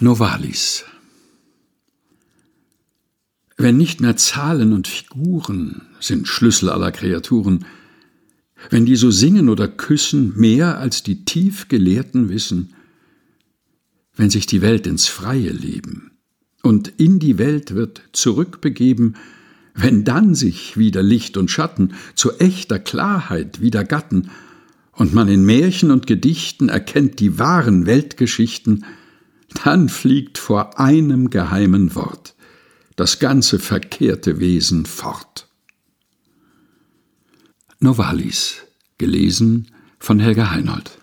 Novalis. Wenn nicht mehr Zahlen und Figuren sind Schlüssel aller Kreaturen, wenn die so singen oder küssen mehr als die tief Gelehrten wissen, wenn sich die Welt ins Freie leben und in die Welt wird zurückbegeben, wenn dann sich wieder Licht und Schatten zu echter Klarheit wieder gatten und man in Märchen und Gedichten erkennt die wahren Weltgeschichten, dann fliegt vor einem geheimen Wort das ganze verkehrte Wesen fort. Novalis, gelesen von Helga Heinold.